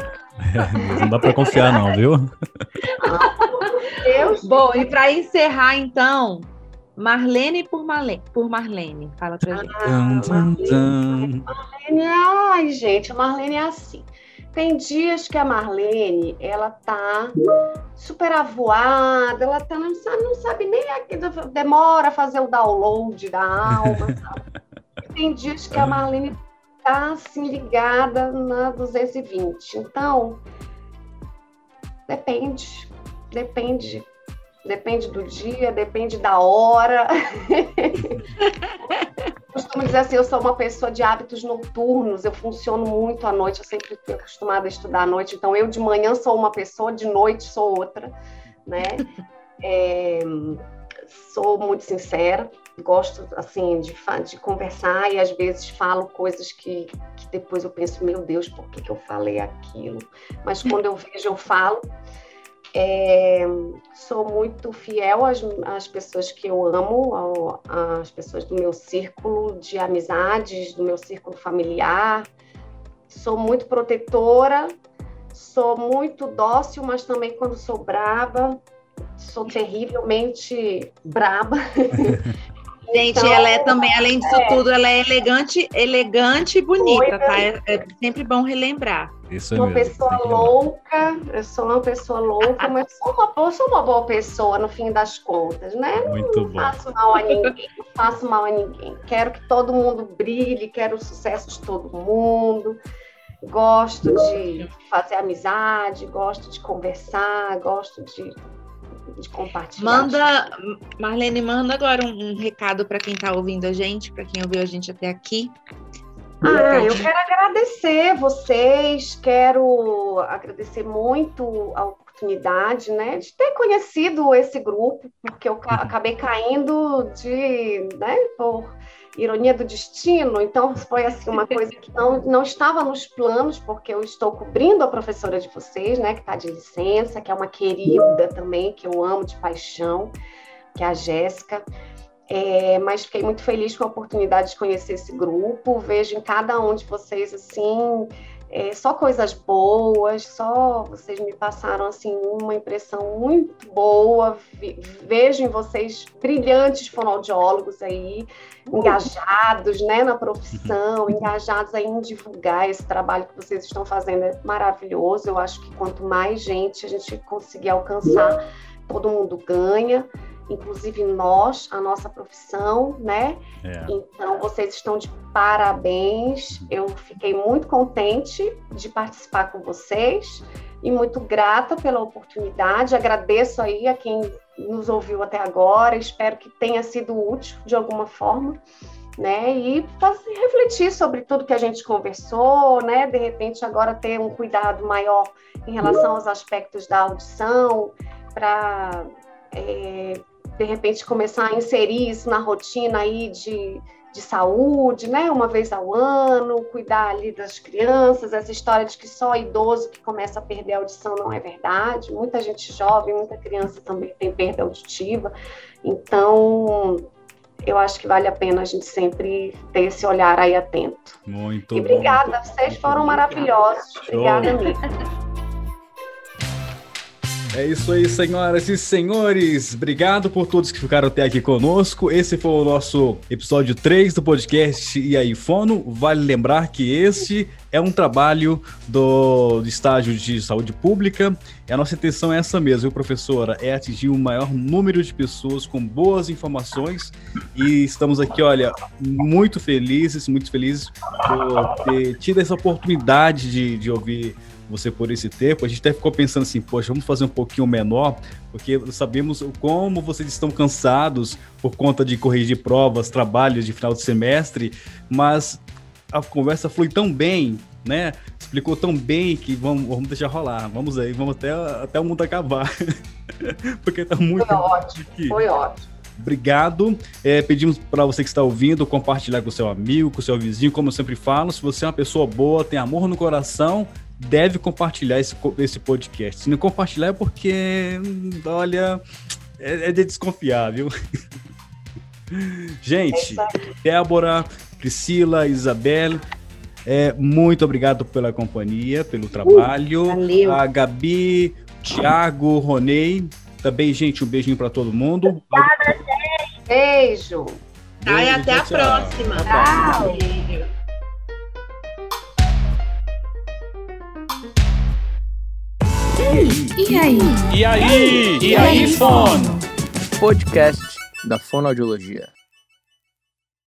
não dá para confiar, não, viu? Deus. Bom, e para encerrar, então, Marlene por Marlene, por Marlene. Fala pra gente. Tum, tum, tum. Marlene, ai, gente, a Marlene é assim. Tem dias que a Marlene, ela tá super avoada, ela tá, não sabe, não sabe nem a- demora a fazer o download da alma? Tem dias que a Marlene tá assim ligada na 220. Então, depende, depende, depende do dia, depende da hora. costumo dizer assim, eu sou uma pessoa de hábitos noturnos, eu funciono muito à noite, eu sempre fui acostumada a estudar à noite, então eu de manhã sou uma pessoa, de noite sou outra, né? É, sou muito sincera, gosto assim de, de conversar e às vezes falo coisas que, que depois eu penso, meu Deus, por que, que eu falei aquilo? Mas quando eu vejo, eu falo. É, sou muito fiel às, às pessoas que eu amo, ao- às pessoas do meu círculo de amizades, do meu círculo familiar. Sou muito protetora, sou muito dócil, mas também quando sou braba, sou terrivelmente braba. Gente, Então, ela é também, além disso é. tudo, ela é elegante, elegante e bonita, tá? É, é sempre bom relembrar. Isso é uma mesmo. pessoa louca, eu sou uma pessoa louca, mas sou uma, eu sou uma boa pessoa no fim das contas, né? Muito Não bom. faço mal a ninguém, não faço mal a ninguém. Quero que todo mundo brilhe, quero o sucesso de todo mundo. Gosto de fazer amizade, gosto de conversar, gosto de, de compartilhar. Manda, Marlene, manda agora um, um recado para quem está ouvindo a gente, para quem ouviu a gente até aqui. Ah, eu quero agradecer vocês, quero agradecer muito ao oportunidade, né, de ter conhecido esse grupo, porque eu acabei caindo de, né, por ironia do destino, então foi assim uma coisa que não, não estava nos planos, porque eu estou cobrindo a professora de vocês, né, que está de licença, que é uma querida também, que eu amo de paixão, que é a Jéssica. É, mas fiquei muito feliz com a oportunidade de conhecer esse grupo. Vejo em cada um de vocês assim é, só coisas boas, só vocês me passaram assim uma impressão muito boa. Vejo em vocês brilhantes fonoaudiólogos aí, engajados, né, na profissão, engajados aí em divulgar esse trabalho que vocês estão fazendo é maravilhoso. Eu acho que quanto mais gente a gente conseguir alcançar, todo mundo ganha inclusive nós, a nossa profissão, né? É. Então, vocês estão de parabéns. Eu fiquei muito contente de participar com vocês e muito grata pela oportunidade. Agradeço aí a quem nos ouviu até agora. Espero que tenha sido útil de alguma forma. Né, e fazer, refletir sobre tudo que a gente conversou, né? De repente agora ter um cuidado maior em relação aos aspectos da audição, para é, de repente começar a inserir isso na rotina aí de, de saúde, né? Uma vez ao ano, cuidar ali das crianças, essa história de que só idoso que começa a perder a audição não é verdade. Muita gente jovem, muita criança também tem perda auditiva. Então, eu acho que vale a pena a gente sempre ter esse olhar aí atento. Muito e obrigada, bom. vocês foram maravilhosos. Obrigada mesmo. É isso aí, senhoras e senhores. Obrigado por todos que ficaram até aqui conosco. Esse foi o nosso episódio 3 do podcast E aí Fono. Vale lembrar que este é um trabalho do, estágio de saúde pública. E a nossa intenção é essa mesmo, professora? É atingir o maior número de pessoas com boas informações. E estamos aqui, olha, muito felizes, muito felizes por ter tido essa oportunidade de, de ouvir você por esse tempo. A gente até ficou pensando assim, poxa, vamos fazer um pouquinho menor, porque sabemos como vocês estão cansados por conta de corrigir provas, trabalhos de final de semestre, mas a conversa flui tão bem, né? Explicou tão bem que vamos, vamos deixar rolar. Vamos aí, vamos até, até o mundo acabar. porque tá muito. Foi ótimo. Aqui. Foi ótimo. Obrigado. É, pedimos para você que está ouvindo compartilhar com o seu amigo, com o seu vizinho, como eu sempre falo. Se você é uma pessoa boa, tem amor no coração, deve compartilhar esse, esse podcast. Se não compartilhar é porque, olha, é, é de desconfiar, viu? Gente, Débora, Priscila, Isabel, é, muito obrigado pela companhia, pelo trabalho. valeu. A Gabi, Thiago, Ronei. Também, gente, um beijinho para todo mundo. Obrigada, gente. Beijo. Beijo tá, e até tchau, a próxima. Tchau. E aí? E aí? E aí, Fono? Podcast da Fonoaudiologia.